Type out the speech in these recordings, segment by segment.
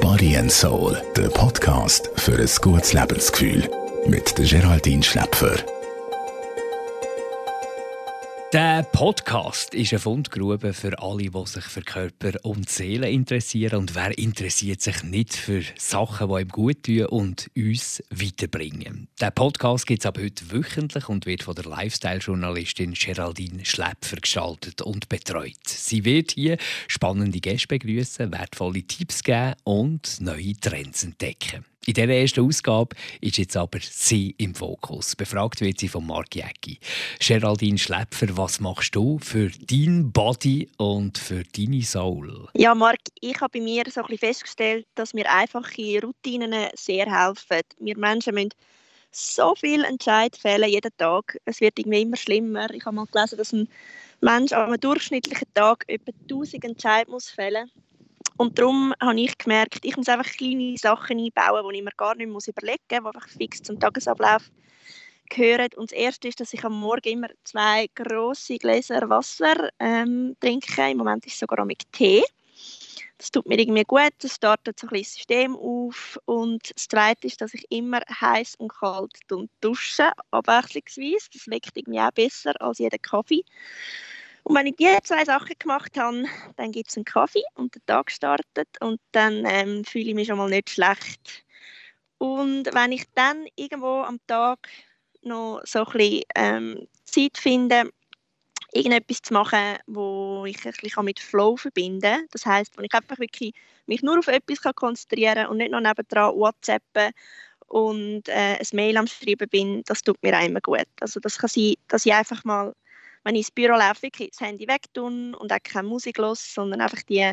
Body and Soul, der Podcast für ein gutes Lebensgefühl. Mit der Geraldine Schläpfer. Der Podcast ist eine Fundgrube für alle, die sich für Körper und Seele interessieren. Und wer interessiert sich nicht für Sachen, die ihm gut tun und uns weiterbringen? Der Podcast gibt es aber heute wöchentlich und wird von der Lifestyle-Journalistin Geraldine Schläpfer gestaltet und betreut. Sie wird hier spannende Gäste begrüßen, wertvolle Tipps geben und neue Trends entdecken. In dieser ersten Ausgabe ist jetzt aber sie im Fokus. Befragt wird sie von Mark Jäcki. Geraldine Schläpfer, was machst du für dein Body und für deine Soul? Ja, Mark, ich habe bei mir so ein bisschen festgestellt, dass mir einfache Routinen sehr helfen. Wir Menschen müssen so viel Entscheid fällen jeden Tag. Es wird irgendwie immer schlimmer. Ich habe mal gelesen, dass ein Mensch an einem durchschnittlichen Tag etwa 1000 Entscheid muss fällen und darum habe ich gemerkt, ich muss einfach kleine Sachen einbauen, die ich mir gar nicht muss überlegen muss, die einfach fix zum Tagesablauf gehören. Und das Erste ist, dass ich am Morgen immer zwei große Gläser Wasser ähm, trinke. Im Moment ist es sogar mit Tee. Das tut mir irgendwie gut, das startet so ein das System auf. Und das Zweite ist, dass ich immer heiß und kalt dusche, abwechslungsweise. Das weckt irgendwie auch besser als jeder Kaffee. Und wenn ich diese zwei Sachen gemacht habe, dann gibt es einen Kaffee und der Tag startet und dann ähm, fühle ich mich schon mal nicht schlecht. Und wenn ich dann irgendwo am Tag noch so ein bisschen ähm, Zeit finde, irgendetwas zu machen, wo ich ein bisschen mit Flow verbinden kann. Das heißt, wo ich einfach wirklich mich nur auf etwas konzentrieren kann und nicht noch nebendran WhatsAppen und äh, ein Mail am Schreiben bin, das tut mir auch immer gut. Also das kann sein, dass ich einfach mal wenn ich ins Büro laufe, wirklich das Handy wegtun und auch keine Musik los, sondern einfach die,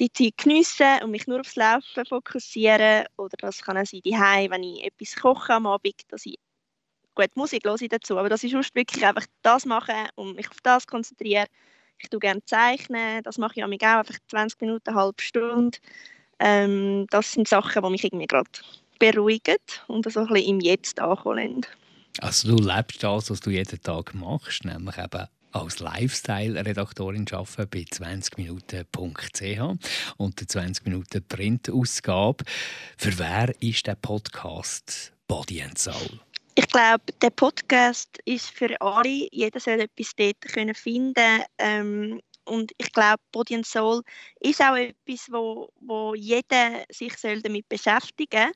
die Zeit geniessen und mich nur aufs Laufen fokussieren. Oder das kann auch sein, die wenn ich etwas koche am Abend, dass ich gut Musik höre dazu. Aber das ist wirklich einfach das machen und mich auf das konzentrieren. Ich tue gerne zeichnen, das mache ich auch einfach 20 Minuten, eine halbe Stunde. Ähm, das sind Sachen, die mich irgendwie gerade beruhigen und so ein bisschen im Jetzt ankommen also du lebst das, was du jeden Tag machst, nämlich eben als Lifestyle-Redaktorin arbeiten bei 20minuten.ch und der 20 Minuten Printausgabe. Für wer ist der Podcast Body and Soul? Ich glaube, der Podcast ist für alle. Jeder soll etwas dort können finden. Ähm, und ich glaube, Body and Soul ist auch etwas, wo, wo jeder sich damit beschäftigen soll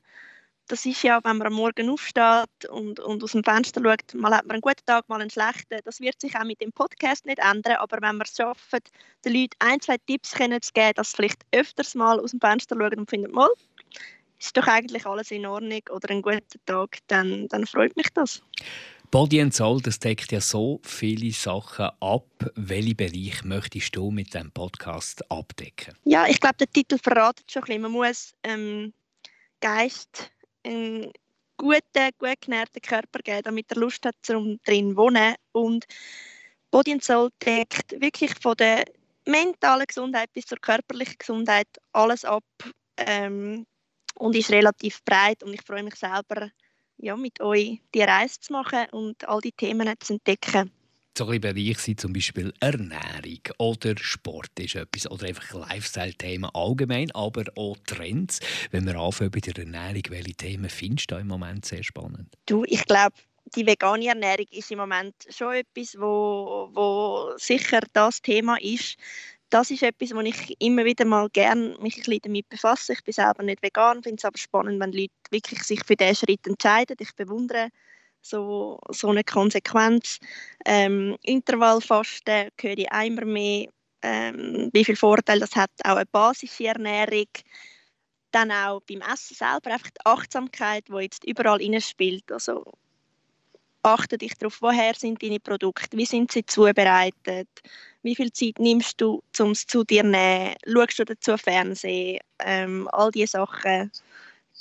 das ist ja, wenn man am Morgen aufsteht und, und aus dem Fenster schaut, mal hat man einen guten Tag, mal einen schlechten. Das wird sich auch mit dem Podcast nicht ändern, aber wenn wir es schaffen, den Leuten ein, zwei Tipps zu geben, dass sie vielleicht öfters mal aus dem Fenster schauen und finden, mal, ist doch eigentlich alles in Ordnung oder ein guter Tag, dann, dann freut mich das. Body and Soul, das deckt ja so viele Sachen ab. Welchen Bereich möchtest du mit diesem Podcast abdecken? Ja, ich glaube, der Titel verratet schon ein bisschen. Man muss ähm, Geist, einen guten, gut genährten Körper geben, damit er Lust hat, um drin zu wohnen. Und Body and Soul deckt wirklich von der mentalen Gesundheit bis zur körperlichen Gesundheit alles ab ähm, und ist relativ breit. Und ich freue mich selber, ja, mit euch die Reise zu machen und all die Themen zu entdecken so ein Bereich sind zum Beispiel Ernährung oder Sport ist etwas oder einfach Lifestyle-Themen allgemein, aber auch Trends. Wenn wir anfangen bei der Ernährung, welche Themen findest du im Moment sehr spannend? Du, ich glaube, die vegane Ernährung ist im Moment schon etwas, wo, wo sicher das Thema ist. Das ist etwas, wo ich immer wieder mal gerne mich ein bisschen damit befasse. Ich bin selber nicht vegan, finde es aber spannend, wenn Leute wirklich sich für diesen Schritt entscheiden. Ich bewundere so, so eine Konsequenz. Ähm, Intervallfasten höre ich immer mehr, ähm, wie viel Vorteil das hat, auch eine basische Ernährung. Dann auch beim Essen selber einfach die Achtsamkeit, die jetzt überall spielt. Also achte dich darauf, woher sind deine Produkte, wie sind sie zubereitet, wie viel Zeit nimmst du, um es zu dir zu nehmen, schaust du dazu Fernsehen, ähm, all diese Sachen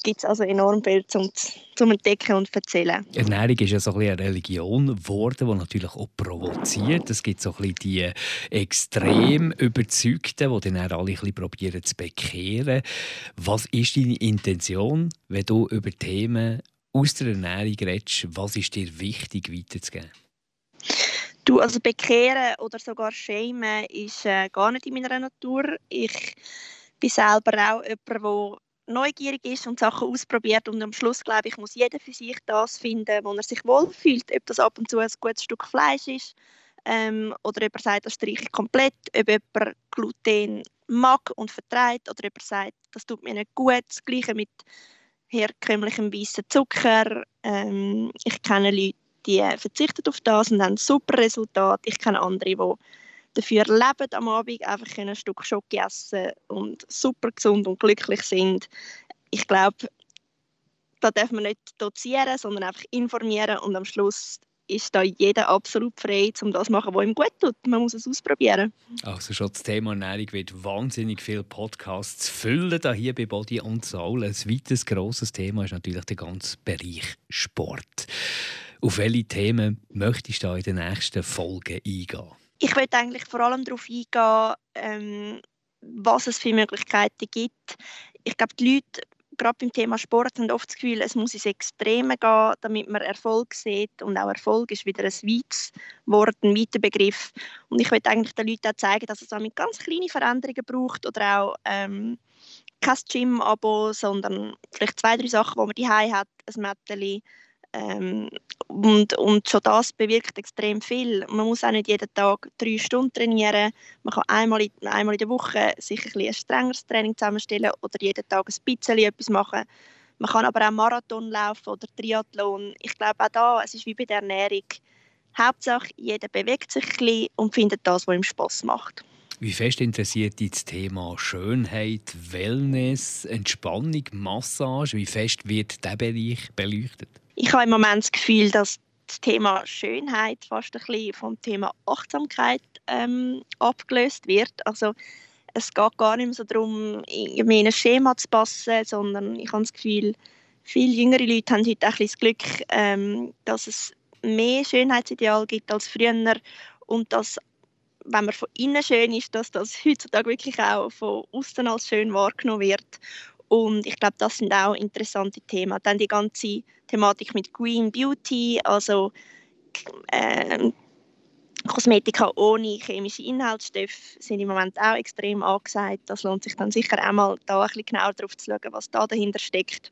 gibt es also enorm viel zum, zum Entdecken und Erzählen. Ernährung ist ja so ein eine Religion geworden, die natürlich auch provoziert. Es gibt so ein die extrem Überzeugten, die dann alle ein bisschen probieren zu bekehren. Was ist deine Intention, wenn du über Themen aus der Ernährung redest? Was ist dir wichtig weiterzugeben? Du, also bekehren oder sogar schämen ist äh, gar nicht in meiner Natur. Ich bin selber auch jemand, der neugierig ist und Sachen ausprobiert und am Schluss glaube ich, muss jeder für sich das finden, wo er sich wohlfühlt, ob das ab und zu ein gutes Stück Fleisch ist ähm, oder jemand sagt, das streiche ich komplett, ob jemand Gluten mag und vertreibt oder jemand sagt, das tut mir nicht gut, das Gleiche mit herkömmlichem weißen Zucker. Ähm, ich kenne Leute, die verzichten auf das und haben super Resultat. Ich kenne andere, die dafür leben am Abend, einfach ein Stück Schoki essen und super gesund und glücklich sind. Ich glaube, da darf man nicht dozieren, sondern einfach informieren und am Schluss ist da jeder absolut frei, um das zu machen, was ihm gut tut. Man muss es ausprobieren. Also schon das Thema Ernährung wird wahnsinnig viele Podcasts füllen da hier bei Body und Soul. Ein weiteres grosses Thema ist natürlich der ganze Bereich Sport. Auf welche Themen möchtest du in den nächsten Folgen eingehen? Ich möchte eigentlich vor allem darauf eingehen, ähm, was es für Möglichkeiten gibt. Ich glaube, die Leute gerade beim Thema Sport haben oft das Gefühl, es muss ins Extreme gehen, damit man Erfolg sieht. Und auch Erfolg ist wieder ein weites Wort, ein weiter Begriff. Und ich möchte eigentlich den Leuten auch zeigen, dass es auch mit ganz kleinen Veränderungen braucht oder auch ähm, kein Gym-Abo, sondern vielleicht zwei, drei Sachen, die man die hat, ein Mätteli, ähm, und, und schon das bewirkt extrem viel. Man muss auch nicht jeden Tag drei Stunden trainieren. Man kann einmal in, einmal in der Woche sich ein, ein strengeres Training zusammenstellen oder jeden Tag ein bisschen etwas machen. Man kann aber auch Marathon laufen oder Triathlon. Ich glaube auch da, es ist wie bei der Ernährung. Hauptsache, jeder bewegt sich ein bisschen und findet das, was ihm Spaß macht. Wie fest interessiert dich das Thema Schönheit, Wellness, Entspannung, Massage? Wie fest wird dieser Bereich beleuchtet? Ich habe im Moment das Gefühl, dass das Thema Schönheit fast ein bisschen vom Thema Achtsamkeit ähm, abgelöst wird. Also es geht gar nicht mehr so darum, in ein Schema zu passen, sondern ich habe das Gefühl, viele jüngere Leute haben heute ein das Glück, ähm, dass es mehr Schönheitsideal gibt als früher und dass wenn man von innen schön ist, dass das heutzutage wirklich auch von außen als schön wahrgenommen wird und ich glaube, das sind auch interessante Themen. Dann die ganze Thematik mit Green Beauty, also äh, Kosmetika ohne chemische Inhaltsstoffe sind im Moment auch extrem angesagt. Das lohnt sich dann sicher auch mal da ein bisschen genauer darauf zu schauen, was da dahinter steckt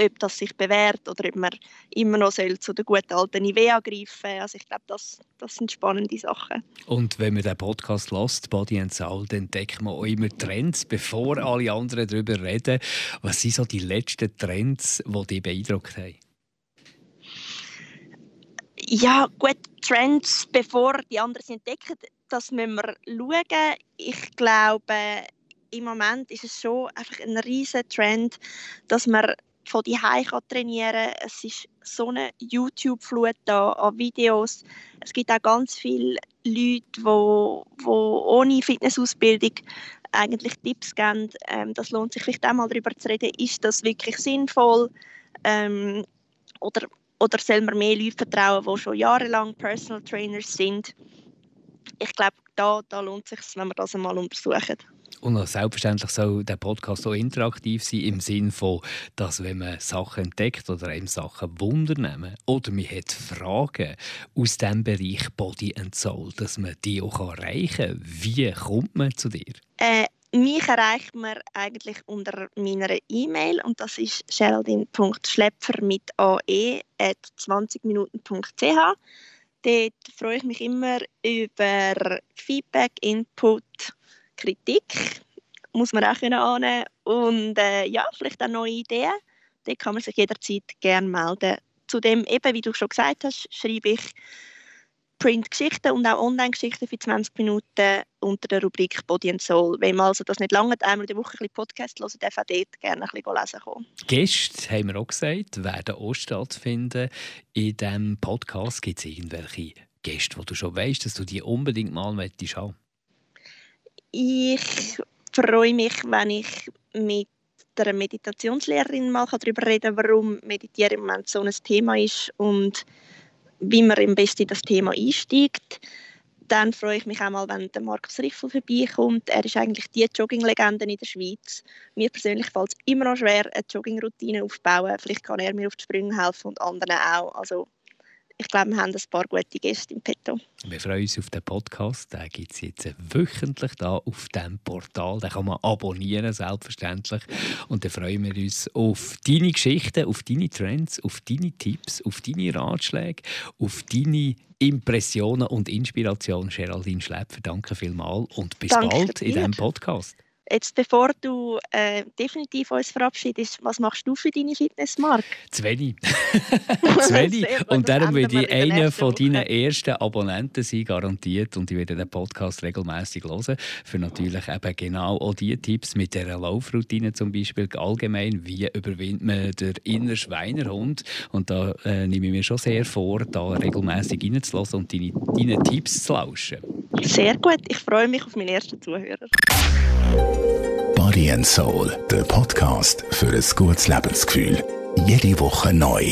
ob das sich bewährt oder ob man immer noch soll zu der guten alten Nivea greifen Also ich glaube, das, das sind spannende Sachen. Und wenn man den Podcast lässt, Body and Soul, dann entdeckt man auch immer Trends, bevor alle anderen darüber reden. Was sind so die letzten Trends, die dich beeindruckt haben? Ja, gut, Trends, bevor die anderen sie entdecken, das müssen wir schauen. Ich glaube, im Moment ist es schon einfach ein riesiger Trend, dass man von die kann trainieren. Es ist so eine YouTube-Flut an Videos. Es gibt auch ganz viele Leute, die, ohne Fitnessausbildung eigentlich Tipps geben. Ähm, das lohnt sich vielleicht auch mal darüber zu reden, ist das wirklich sinnvoll? Ähm, oder, oder soll man mehr Leute vertrauen, die schon jahrelang Personal Trainers sind? Ich glaube, da, da lohnt es sich, wenn wir das einmal untersuchen. Und selbstverständlich soll der Podcast auch interaktiv sein, im Sinne von, dass wenn man Sachen entdeckt oder einem Sachen Wunder nehmen oder man hat Fragen aus dem Bereich Body and Soul, dass man die auch erreichen kann. Wie kommt man zu dir? Äh, mich erreicht man eigentlich unter meiner E-Mail und das ist geraldine.schlepfer mit ae at 20minuten.ch. Dort freue ich mich immer über Feedback, Input, Kritik muss man auch können annehmen und äh, ja, vielleicht auch neue Ideen. Da kann man sich jederzeit gerne melden. Zudem, eben, wie du schon gesagt hast, schreibe ich Print-Geschichten und auch Online-Geschichten für 20 Minuten unter der Rubrik Body and Soul. Wenn man also das nicht lange einmal in der Woche ein Podcast hören, darf auch dort gerne ein bisschen lesen kommen. Gäste, haben wir auch gesagt, werden auch stattfinden. In diesem Podcast gibt es irgendwelche Gäste, wo du schon weißt, dass du die unbedingt mal möchtest ich freue mich, wenn ich mit der Meditationslehrerin mal darüber reden kann, warum Meditieren im Moment so ein Thema ist und wie man am besten in das Thema einsteigt. Dann freue ich mich auch mal, wenn der Markus Riffel vorbeikommt. Er ist eigentlich die Jogging-Legende in der Schweiz. Mir persönlich fällt es immer noch schwer, eine Jogging-Routine aufzubauen. Vielleicht kann er mir auf die Sprünge helfen und anderen auch. Also ich glaube, wir haben ein paar gute Gäste im Petto. Wir freuen uns auf den Podcast. Den gibt es jetzt wöchentlich da auf diesem Portal. Den kann man abonnieren, selbstverständlich. Und dann freuen wir uns auf deine Geschichten, auf deine Trends, auf deine Tipps, auf deine Ratschläge, auf deine Impressionen und Inspiration. Geraldine Schläpfer, danke vielmals und bis danke bald in diesem Podcast. Jetzt, bevor du äh, definitiv uns verabschiedest, was machst du für deine Fitness. Zu wenig. und darum werde ich einer von deinen ersten Abonnenten sein, garantiert. Und ich werde den Podcast regelmäßig hören. Für natürlich eben genau auch diese Tipps mit der Laufroutine zum Beispiel allgemein. Wie überwindet man den inneren Schweinerhund? Und da äh, nehme ich mir schon sehr vor, da regelmäßig reinzulassen und deine, deine Tipps zu lauschen. Sehr gut. Ich freue mich auf meinen ersten Zuhörer. Body and Soul, der Podcast für ein gutes Lebensgefühl. Jede Woche neu.